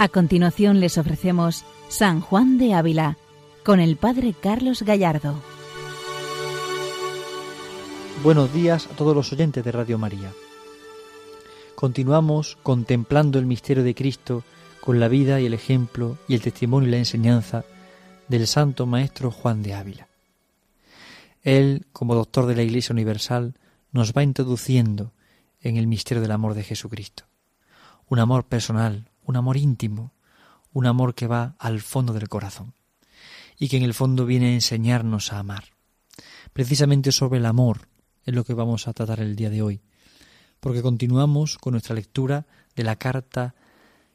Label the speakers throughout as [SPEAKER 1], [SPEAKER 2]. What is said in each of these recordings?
[SPEAKER 1] A continuación les ofrecemos San Juan de Ávila con el Padre Carlos Gallardo.
[SPEAKER 2] Buenos días a todos los oyentes de Radio María. Continuamos contemplando el misterio de Cristo con la vida y el ejemplo y el testimonio y la enseñanza del Santo Maestro Juan de Ávila. Él, como doctor de la Iglesia Universal, nos va introduciendo en el misterio del amor de Jesucristo. Un amor personal, un amor íntimo, un amor que va al fondo del corazón y que en el fondo viene a enseñarnos a amar. Precisamente sobre el amor es lo que vamos a tratar el día de hoy, porque continuamos con nuestra lectura de la carta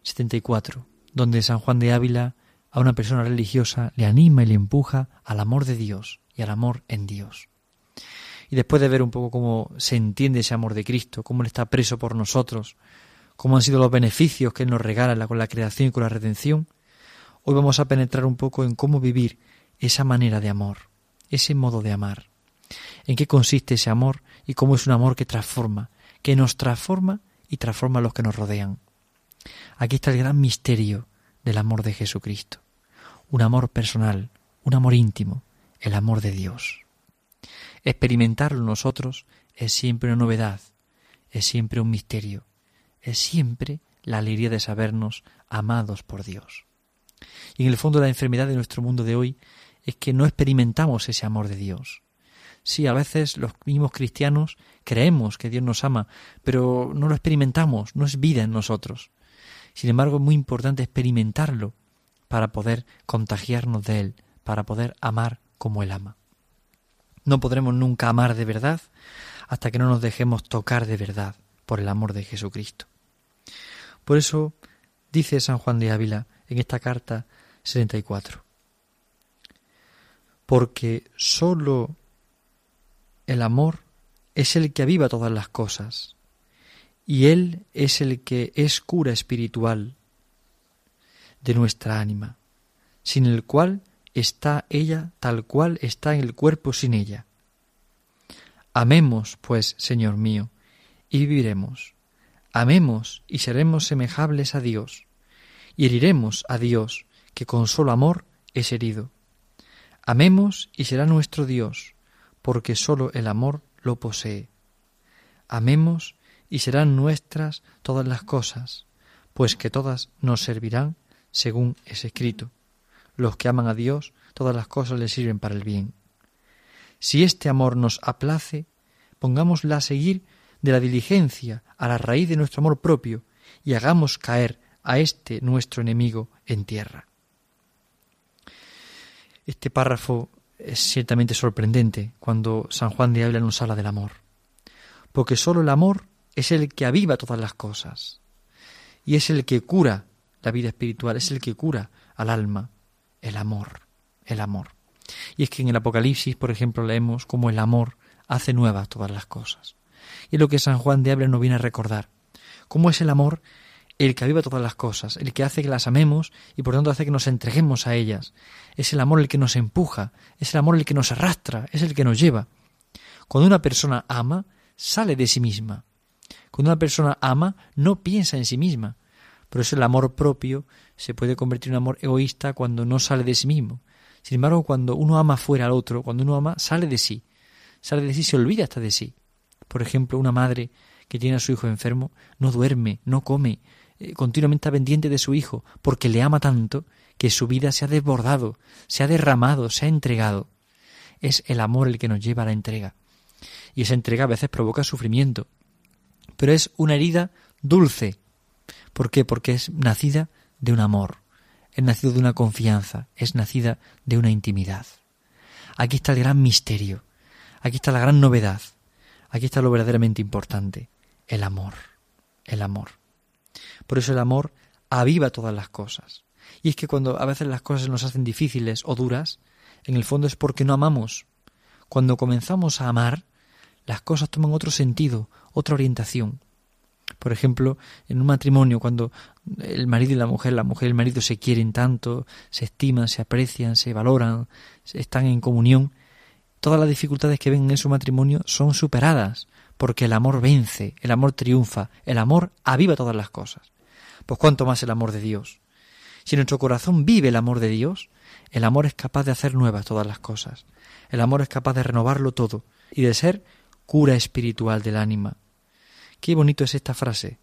[SPEAKER 2] 74, donde San Juan de Ávila a una persona religiosa le anima y le empuja al amor de Dios y al amor en Dios. Y después de ver un poco cómo se entiende ese amor de Cristo, cómo Él está preso por nosotros, cómo han sido los beneficios que Él nos regala con la creación y con la redención, hoy vamos a penetrar un poco en cómo vivir esa manera de amor, ese modo de amar, en qué consiste ese amor y cómo es un amor que transforma, que nos transforma y transforma a los que nos rodean. Aquí está el gran misterio del amor de Jesucristo, un amor personal, un amor íntimo, el amor de Dios. Experimentarlo nosotros es siempre una novedad, es siempre un misterio, es siempre la alegría de sabernos amados por Dios. Y en el fondo la enfermedad de nuestro mundo de hoy es que no experimentamos ese amor de Dios. Sí, a veces los mismos cristianos creemos que Dios nos ama, pero no lo experimentamos, no es vida en nosotros. Sin embargo, es muy importante experimentarlo para poder contagiarnos de Él, para poder amar como Él ama. No podremos nunca amar de verdad hasta que no nos dejemos tocar de verdad por el amor de Jesucristo. Por eso dice San Juan de Ávila en esta carta 74, porque sólo el amor es el que aviva todas las cosas, y Él es el que es cura espiritual de nuestra ánima, sin el cual está ella tal cual está en el cuerpo sin ella. Amemos, pues, Señor mío, y viviremos, Amemos y seremos semejables a Dios, y heriremos a Dios, que con solo amor es herido. Amemos y será nuestro Dios, porque sólo el amor lo posee. Amemos y serán nuestras todas las cosas, pues que todas nos servirán según es escrito. Los que aman a Dios, todas las cosas les sirven para el bien. Si este amor nos aplace, pongámosla a seguir de la diligencia a la raíz de nuestro amor propio y hagamos caer a este nuestro enemigo en tierra. Este párrafo es ciertamente sorprendente cuando San Juan de Ávila nos habla del amor, porque sólo el amor es el que aviva todas las cosas y es el que cura la vida espiritual, es el que cura al alma, el amor, el amor. Y es que en el Apocalipsis, por ejemplo, leemos cómo el amor hace nuevas todas las cosas. Y es lo que San Juan de Ávila nos viene a recordar. Cómo es el amor el que aviva todas las cosas, el que hace que las amemos y por tanto hace que nos entreguemos a ellas. Es el amor el que nos empuja, es el amor el que nos arrastra, es el que nos lleva. Cuando una persona ama, sale de sí misma. Cuando una persona ama, no piensa en sí misma. Por eso el amor propio se puede convertir en amor egoísta cuando no sale de sí mismo. Sin embargo, cuando uno ama fuera al otro, cuando uno ama, sale de sí. Sale de sí, se olvida hasta de sí. Por ejemplo, una madre que tiene a su hijo enfermo no duerme, no come, eh, continuamente pendiente de su hijo, porque le ama tanto que su vida se ha desbordado, se ha derramado, se ha entregado. Es el amor el que nos lleva a la entrega. Y esa entrega a veces provoca sufrimiento. Pero es una herida dulce. ¿Por qué? Porque es nacida de un amor, es nacido de una confianza, es nacida de una intimidad. Aquí está el gran misterio, aquí está la gran novedad. Aquí está lo verdaderamente importante, el amor, el amor. Por eso el amor aviva todas las cosas. Y es que cuando a veces las cosas nos hacen difíciles o duras, en el fondo es porque no amamos. Cuando comenzamos a amar, las cosas toman otro sentido, otra orientación. Por ejemplo, en un matrimonio, cuando el marido y la mujer, la mujer y el marido se quieren tanto, se estiman, se aprecian, se valoran, están en comunión, todas las dificultades que ven en su matrimonio son superadas, porque el amor vence, el amor triunfa, el amor aviva todas las cosas. Pues cuánto más el amor de Dios, Si nuestro corazón vive el amor de Dios, el amor es capaz de hacer nuevas todas las cosas. El amor es capaz de renovarlo todo y de ser cura espiritual del ánima. Qué bonito es esta frase,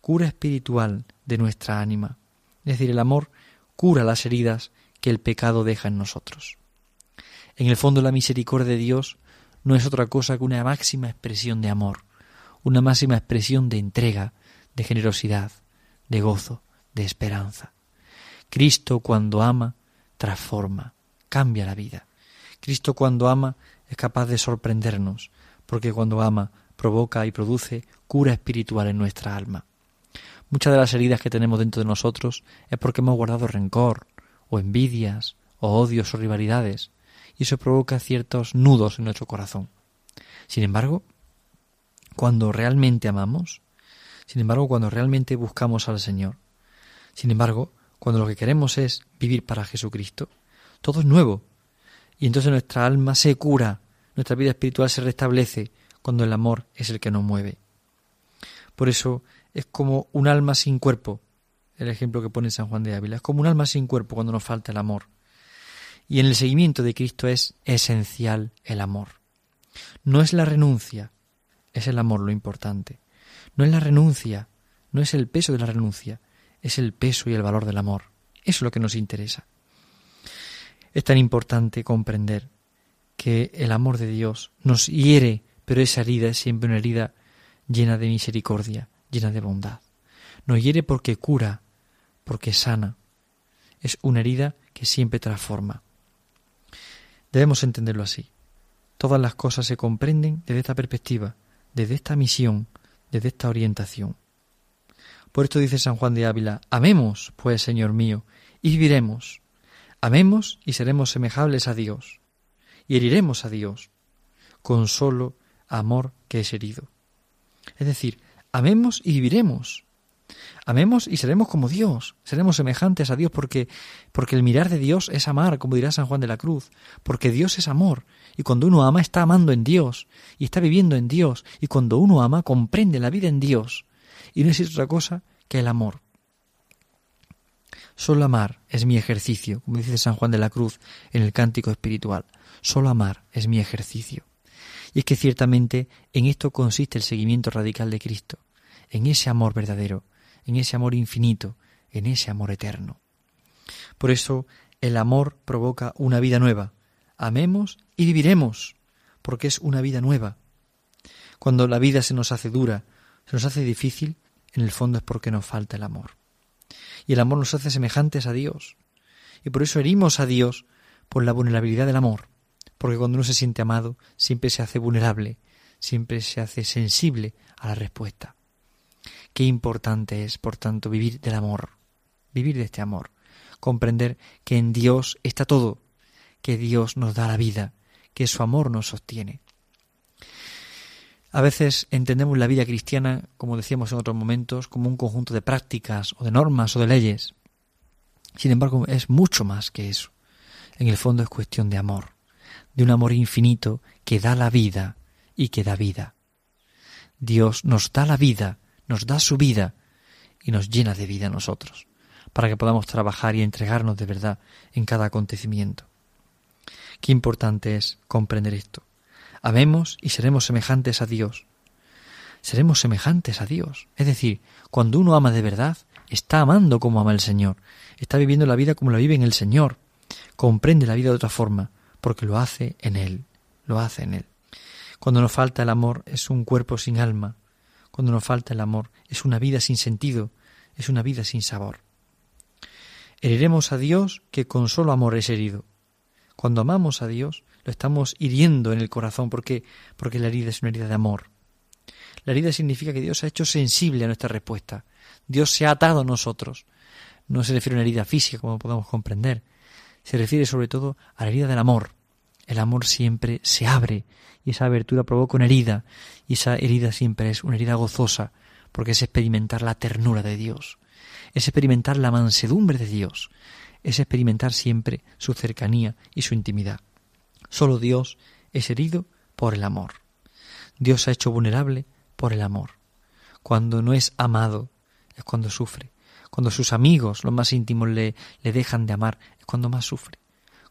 [SPEAKER 2] cura espiritual de nuestra ánima. Es decir, el amor cura las heridas que el pecado deja en nosotros. En el fondo la misericordia de Dios no es otra cosa que una máxima expresión de amor, una máxima expresión de entrega, de generosidad, de gozo, de esperanza. Cristo cuando ama, transforma, cambia la vida. Cristo cuando ama es capaz de sorprendernos, porque cuando ama provoca y produce cura espiritual en nuestra alma. Muchas de las heridas que tenemos dentro de nosotros es porque hemos guardado rencor, o envidias, o odios o rivalidades, y eso provoca ciertos nudos en nuestro corazón. Sin embargo, cuando realmente amamos, sin embargo, cuando realmente buscamos al Señor, sin embargo, cuando lo que queremos es vivir para Jesucristo, todo es nuevo. Y entonces nuestra alma se cura, nuestra vida espiritual se restablece cuando el amor es el que nos mueve. Por eso es como un alma sin cuerpo, el ejemplo que pone San Juan de Ávila, es como un alma sin cuerpo cuando nos falta el amor. Y en el seguimiento de Cristo es esencial el amor. No es la renuncia, es el amor lo importante. No es la renuncia, no es el peso de la renuncia, es el peso y el valor del amor. Eso es lo que nos interesa. Es tan importante comprender que el amor de Dios nos hiere, pero esa herida es siempre una herida llena de misericordia, llena de bondad. Nos hiere porque cura, porque sana. Es una herida que siempre transforma. Debemos entenderlo así. Todas las cosas se comprenden desde esta perspectiva, desde esta misión, desde esta orientación. Por esto dice San Juan de Ávila, amemos, pues, Señor mío, y viviremos. Amemos y seremos semejables a Dios, y heriremos a Dios, con solo amor que es herido. Es decir, amemos y viviremos. Amemos y seremos como Dios, seremos semejantes a Dios porque porque el mirar de Dios es amar, como dirá San Juan de la Cruz, porque Dios es amor y cuando uno ama está amando en Dios y está viviendo en Dios y cuando uno ama comprende la vida en Dios y no existe otra cosa que el amor. Solo amar es mi ejercicio, como dice San Juan de la Cruz en el cántico espiritual. Solo amar es mi ejercicio. Y es que ciertamente en esto consiste el seguimiento radical de Cristo, en ese amor verdadero, en ese amor infinito, en ese amor eterno. Por eso el amor provoca una vida nueva. Amemos y viviremos, porque es una vida nueva. Cuando la vida se nos hace dura, se nos hace difícil, en el fondo es porque nos falta el amor. Y el amor nos hace semejantes a Dios. Y por eso herimos a Dios por la vulnerabilidad del amor. Porque cuando uno se siente amado, siempre se hace vulnerable, siempre se hace sensible a la respuesta. Qué importante es, por tanto, vivir del amor, vivir de este amor, comprender que en Dios está todo, que Dios nos da la vida, que su amor nos sostiene. A veces entendemos la vida cristiana, como decíamos en otros momentos, como un conjunto de prácticas o de normas o de leyes. Sin embargo, es mucho más que eso. En el fondo es cuestión de amor, de un amor infinito que da la vida y que da vida. Dios nos da la vida, nos da su vida y nos llena de vida a nosotros, para que podamos trabajar y entregarnos de verdad en cada acontecimiento. Qué importante es comprender esto Amemos y seremos semejantes a Dios. Seremos semejantes a Dios. Es decir, cuando uno ama de verdad, está amando como ama el Señor. Está viviendo la vida como la vive en el Señor. Comprende la vida de otra forma, porque lo hace en Él. Lo hace en Él. Cuando nos falta el amor es un cuerpo sin alma. Cuando nos falta el amor es una vida sin sentido, es una vida sin sabor. Heriremos a Dios que con solo amor es herido. Cuando amamos a Dios, lo estamos hiriendo en el corazón. ¿Por qué? Porque la herida es una herida de amor. La herida significa que Dios ha hecho sensible a nuestra respuesta. Dios se ha atado a nosotros. No se refiere a una herida física, como podemos comprender. Se refiere sobre todo a la herida del amor. El amor siempre se abre y esa abertura provoca una herida. Y esa herida siempre es una herida gozosa, porque es experimentar la ternura de Dios. Es experimentar la mansedumbre de Dios. Es experimentar siempre su cercanía y su intimidad. Solo Dios es herido por el amor. Dios ha hecho vulnerable por el amor. Cuando no es amado es cuando sufre. cuando sus amigos, los más íntimos, le, le dejan de amar, es cuando más sufre.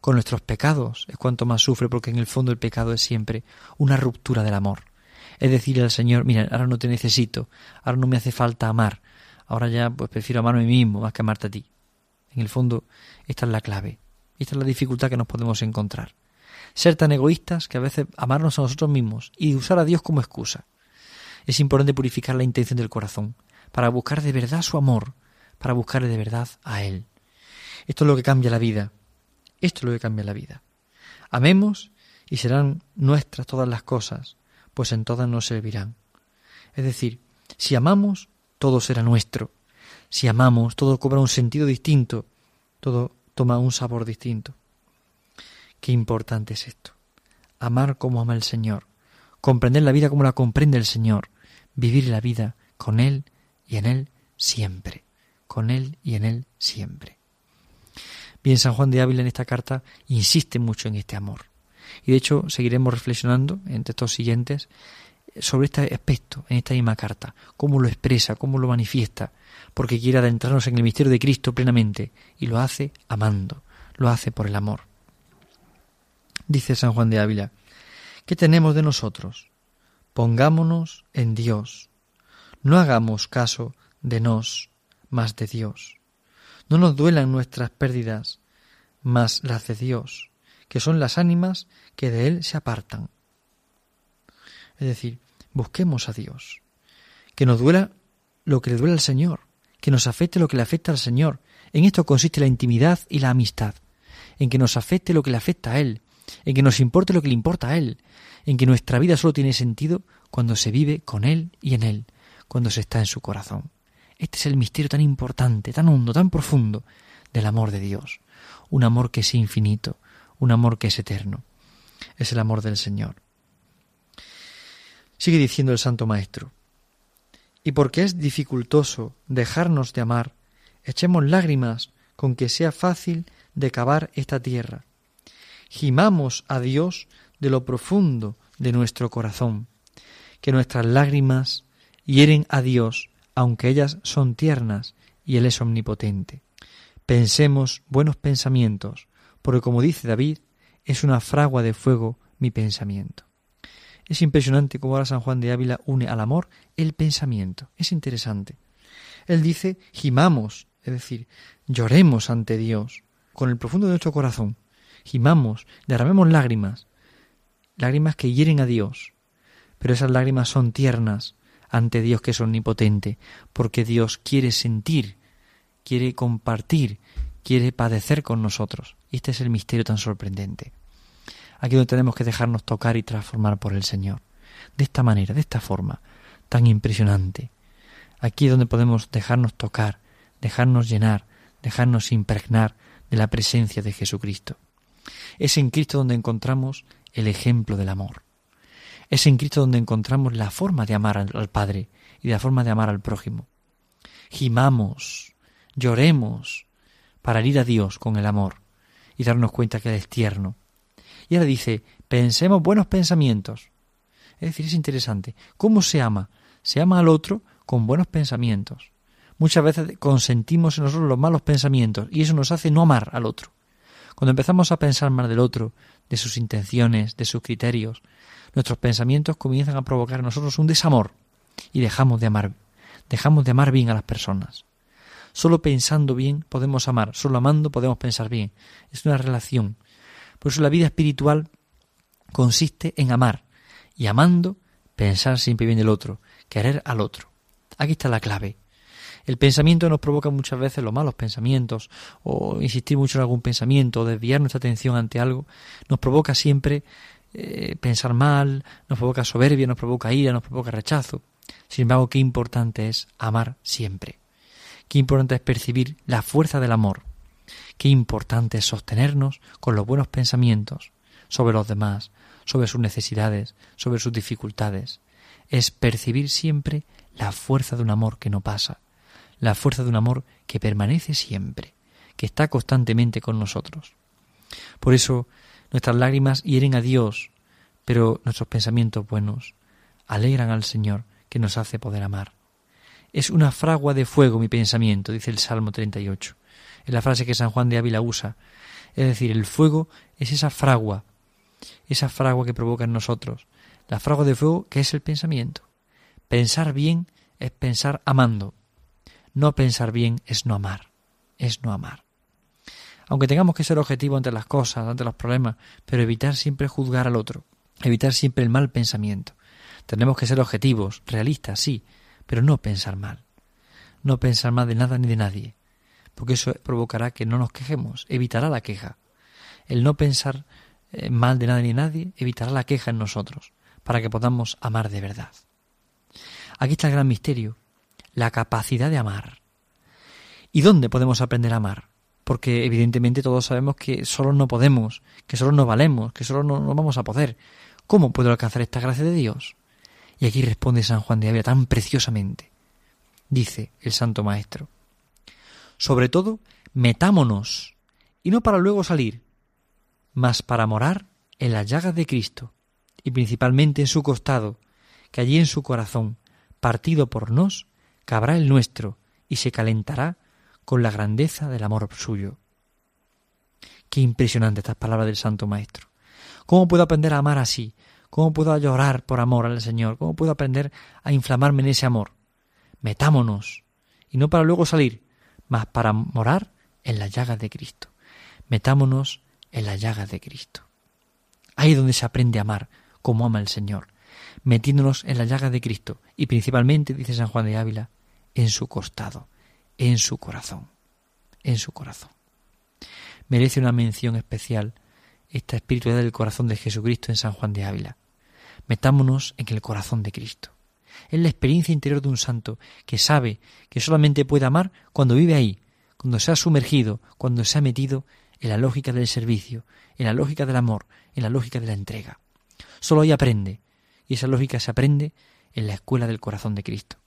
[SPEAKER 2] Con nuestros pecados es cuanto más sufre, porque en el fondo el pecado es siempre una ruptura del amor. Es decirle al Señor, mira, ahora no te necesito, ahora no me hace falta amar, ahora ya pues prefiero amarme a mí mismo más que amarte a ti. En el fondo, esta es la clave, esta es la dificultad que nos podemos encontrar. Ser tan egoístas que a veces amarnos a nosotros mismos y usar a Dios como excusa. Es importante purificar la intención del corazón, para buscar de verdad su amor, para buscarle de verdad a Él. Esto es lo que cambia la vida. Esto es lo que cambia la vida. Amemos y serán nuestras todas las cosas, pues en todas nos servirán. Es decir, si amamos, todo será nuestro. Si amamos, todo cobra un sentido distinto, todo toma un sabor distinto. Qué importante es esto. Amar como ama el Señor, comprender la vida como la comprende el Señor, vivir la vida con Él y en Él siempre, con Él y en Él siempre. Bien, San Juan de Ávila en esta carta insiste mucho en este amor. Y de hecho seguiremos reflexionando en textos siguientes sobre este aspecto en esta misma carta, cómo lo expresa, cómo lo manifiesta, porque quiere adentrarnos en el misterio de Cristo plenamente y lo hace amando, lo hace por el amor. Dice San Juan de Ávila, ¿qué tenemos de nosotros? Pongámonos en Dios, no hagamos caso de nos, más de Dios. No nos duelan nuestras pérdidas, más las de Dios, que son las ánimas que de Él se apartan. Es decir, busquemos a Dios. Que nos duela lo que le duele al Señor, que nos afecte lo que le afecta al Señor. En esto consiste la intimidad y la amistad, en que nos afecte lo que le afecta a Él, en que nos importe lo que le importa a Él, en que nuestra vida solo tiene sentido cuando se vive con Él y en Él, cuando se está en su corazón. Este es el misterio tan importante, tan hondo, tan profundo del amor de Dios. Un amor que es infinito, un amor que es eterno. Es el amor del Señor. Sigue diciendo el Santo Maestro. Y porque es dificultoso dejarnos de amar, echemos lágrimas con que sea fácil de cavar esta tierra. Gimamos a Dios de lo profundo de nuestro corazón, que nuestras lágrimas hieren a Dios, aunque ellas son tiernas y Él es omnipotente. Pensemos buenos pensamientos, porque como dice David, es una fragua de fuego mi pensamiento. Es impresionante cómo ahora San Juan de Ávila une al amor el pensamiento. Es interesante. Él dice, gimamos, es decir, lloremos ante Dios con el profundo de nuestro corazón. Gimamos, derramemos lágrimas, lágrimas que hieren a Dios. Pero esas lágrimas son tiernas ante Dios que es omnipotente, porque Dios quiere sentir, quiere compartir, quiere padecer con nosotros. Este es el misterio tan sorprendente aquí donde tenemos que dejarnos tocar y transformar por el Señor. De esta manera, de esta forma, tan impresionante. Aquí es donde podemos dejarnos tocar, dejarnos llenar, dejarnos impregnar de la presencia de Jesucristo. Es en Cristo donde encontramos el ejemplo del amor. Es en Cristo donde encontramos la forma de amar al Padre y la forma de amar al prójimo. Gimamos, lloremos para ir a Dios con el amor y darnos cuenta que Él es tierno, y ahora dice, pensemos buenos pensamientos. Es decir, es interesante. ¿Cómo se ama? Se ama al otro con buenos pensamientos. Muchas veces consentimos en nosotros los malos pensamientos y eso nos hace no amar al otro. Cuando empezamos a pensar mal del otro, de sus intenciones, de sus criterios, nuestros pensamientos comienzan a provocar en nosotros un desamor y dejamos de amar, dejamos de amar bien a las personas. Solo pensando bien podemos amar, solo amando podemos pensar bien. Es una relación por eso la vida espiritual consiste en amar y amando pensar siempre bien del otro, querer al otro. Aquí está la clave. El pensamiento nos provoca muchas veces los malos pensamientos o insistir mucho en algún pensamiento o desviar nuestra atención ante algo. Nos provoca siempre eh, pensar mal, nos provoca soberbia, nos provoca ira, nos provoca rechazo. Sin embargo, qué importante es amar siempre. Qué importante es percibir la fuerza del amor Qué importante es sostenernos con los buenos pensamientos sobre los demás, sobre sus necesidades, sobre sus dificultades. Es percibir siempre la fuerza de un amor que no pasa, la fuerza de un amor que permanece siempre, que está constantemente con nosotros. Por eso nuestras lágrimas hieren a Dios, pero nuestros pensamientos buenos alegran al Señor que nos hace poder amar. Es una fragua de fuego mi pensamiento, dice el Salmo 38. Es la frase que San Juan de Ávila usa. Es decir, el fuego es esa fragua, esa fragua que provoca en nosotros. La fragua de fuego que es el pensamiento. Pensar bien es pensar amando. No pensar bien es no amar. Es no amar. Aunque tengamos que ser objetivos ante las cosas, ante los problemas, pero evitar siempre juzgar al otro, evitar siempre el mal pensamiento. Tenemos que ser objetivos, realistas, sí, pero no pensar mal. No pensar mal de nada ni de nadie, porque eso provocará que no nos quejemos, evitará la queja. El no pensar eh, mal de nada ni de nadie evitará la queja en nosotros, para que podamos amar de verdad. Aquí está el gran misterio, la capacidad de amar. ¿Y dónde podemos aprender a amar? Porque evidentemente todos sabemos que solo no podemos, que solo no valemos, que solo no, vamos a poder. ¿Cómo puedo alcanzar esta gracia de Dios? Y aquí responde San Juan de Ávila tan preciosamente. Dice el Santo Maestro. Sobre todo, metámonos, y no para luego salir, mas para morar en las llagas de Cristo, y principalmente en su costado, que allí en su corazón, partido por nos, cabrá el nuestro, y se calentará con la grandeza del amor suyo. Qué impresionante estas palabras del Santo Maestro. ¿Cómo puedo aprender a amar así? ¿Cómo puedo llorar por amor al Señor? ¿Cómo puedo aprender a inflamarme en ese amor? Metámonos, y no para luego salir, mas para morar en las llagas de Cristo. Metámonos en las llagas de Cristo. Ahí es donde se aprende a amar como ama el Señor, metiéndonos en las llagas de Cristo y principalmente, dice San Juan de Ávila, en su costado, en su corazón, en su corazón. Merece una mención especial esta espiritualidad del corazón de Jesucristo en San Juan de Ávila. Metámonos en el corazón de Cristo. Es la experiencia interior de un santo que sabe que solamente puede amar cuando vive ahí, cuando se ha sumergido, cuando se ha metido en la lógica del servicio, en la lógica del amor, en la lógica de la entrega. Solo ahí aprende, y esa lógica se aprende en la escuela del corazón de Cristo.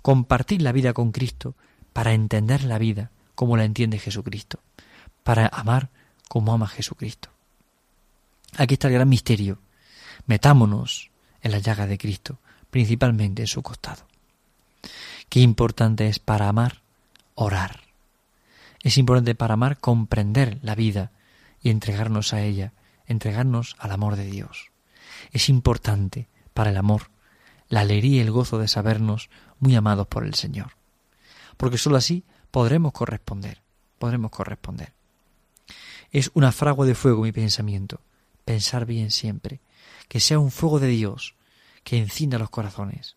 [SPEAKER 2] Compartir la vida con Cristo para entender la vida como la entiende Jesucristo, para amar como ama Jesucristo. Aquí está el gran misterio Metámonos en la llaga de Cristo, principalmente en su costado. Qué importante es para amar orar. Es importante para amar comprender la vida y entregarnos a ella, entregarnos al amor de Dios. Es importante para el amor la alegría y el gozo de sabernos muy amados por el Señor. Porque sólo así podremos corresponder, podremos corresponder. Es una fragua de fuego mi pensamiento, pensar bien siempre, que sea un fuego de Dios que encienda los corazones,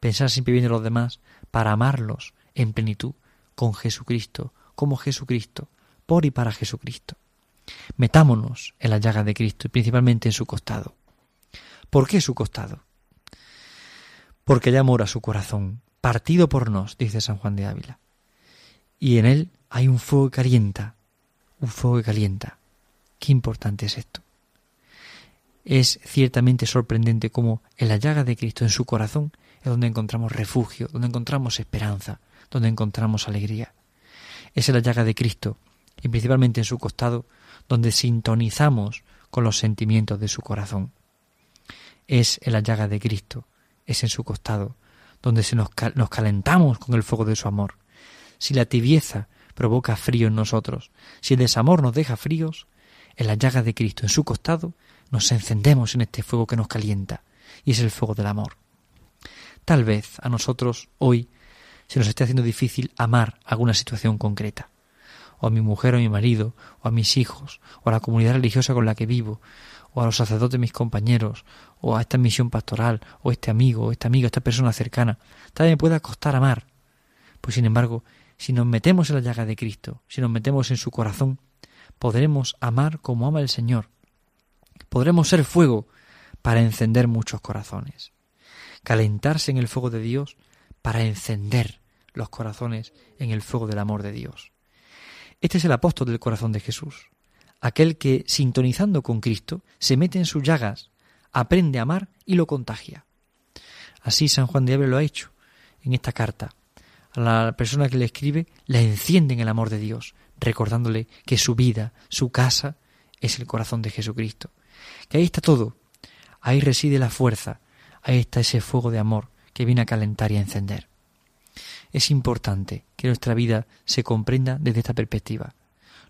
[SPEAKER 2] pensar siempre bien en los demás para amarlos en plenitud con Jesucristo, como Jesucristo, por y para Jesucristo. Metámonos en la llaga de Cristo y principalmente en su costado. ¿Por qué su costado? Porque hay amor a su corazón, partido por nos, dice San Juan de Ávila. Y en él hay un fuego que calienta, un fuego que calienta. Qué importante es esto. Es ciertamente sorprendente cómo en la llaga de Cristo, en su corazón, es donde encontramos refugio, donde encontramos esperanza, donde encontramos alegría. Es en la llaga de Cristo, y principalmente en su costado, donde sintonizamos con los sentimientos de su corazón. Es en la llaga de Cristo, es en su costado, donde se nos, nos calentamos con el fuego de su amor. Si la tibieza provoca frío en nosotros, si el desamor nos deja fríos, en la llaga de Cristo, en su costado, nos encendemos en este fuego que nos calienta, y es el fuego del amor. Tal vez a nosotros hoy se nos esté haciendo difícil amar alguna situación concreta, o a mi mujer o a mi marido, o a mis hijos, o a la comunidad religiosa con la que vivo, o a los sacerdotes mis compañeros, o a esta misión pastoral, o este amigo, o esta amiga, esta persona cercana. Tal vez me pueda costar amar. Pues sin embargo, si nos metemos en la llaga de Cristo, si nos metemos en su corazón, podremos amar como ama el Señor, podremos ser fuego para encender muchos corazones. Calentarse en el fuego de Dios para encender los corazones en el fuego del amor de Dios. Este es el apóstol del corazón de Jesús, aquel que, sintonizando con Cristo, se mete en sus llagas, aprende a amar y lo contagia. Así San Juan de Ávila lo ha hecho en esta carta. A la persona que le escribe la enciende en el amor de Dios, recordándole que su vida, su casa, es el corazón de Jesucristo que ahí está todo, ahí reside la fuerza, ahí está ese fuego de amor que viene a calentar y a encender. Es importante que nuestra vida se comprenda desde esta perspectiva.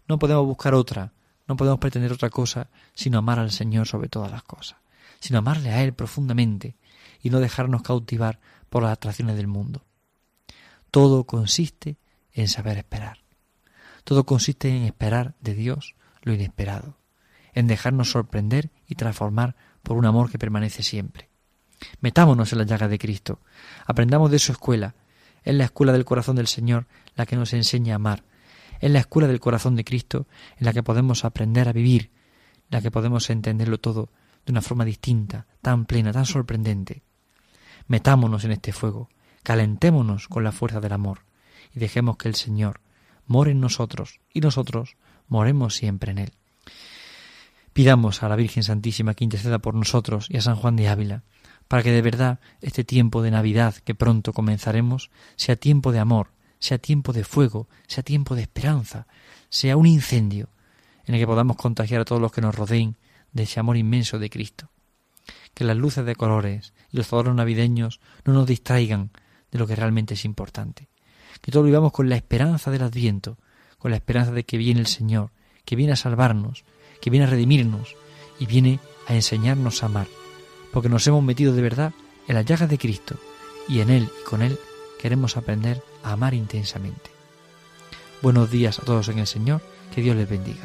[SPEAKER 2] No podemos buscar otra, no podemos pretender otra cosa sino amar al Señor sobre todas las cosas, sino amarle a Él profundamente y no dejarnos cautivar por las atracciones del mundo. Todo consiste en saber esperar. Todo consiste en esperar de Dios lo inesperado, en dejarnos sorprender y transformar por un amor que permanece siempre. Metámonos en la llaga de Cristo, aprendamos de su escuela, es la escuela del corazón del Señor la que nos enseña a amar, es la escuela del corazón de Cristo en la que podemos aprender a vivir, en la que podemos entenderlo todo de una forma distinta, tan plena, tan sorprendente. Metámonos en este fuego, calentémonos con la fuerza del amor y dejemos que el Señor more en nosotros y nosotros moremos siempre en Él. Pidamos a la Virgen Santísima que interceda por nosotros y a San Juan de Ávila, para que de verdad este tiempo de Navidad que pronto comenzaremos sea tiempo de amor, sea tiempo de fuego, sea tiempo de esperanza, sea un incendio en el que podamos contagiar a todos los que nos rodeen de ese amor inmenso de Cristo. Que las luces de colores y los adornos navideños no nos distraigan de lo que realmente es importante. Que todos vivamos con la esperanza del Adviento, con la esperanza de que viene el Señor, que viene a salvarnos, que viene a redimirnos y viene a enseñarnos a amar, porque nos hemos metido de verdad en las llagas de Cristo y en Él y con Él queremos aprender amar intensamente. Buenos días a todos en el Señor, que Dios les bendiga.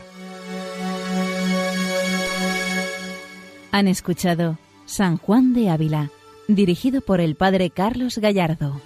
[SPEAKER 1] Han escuchado San Juan de Ávila, dirigido por el Padre Carlos Gallardo.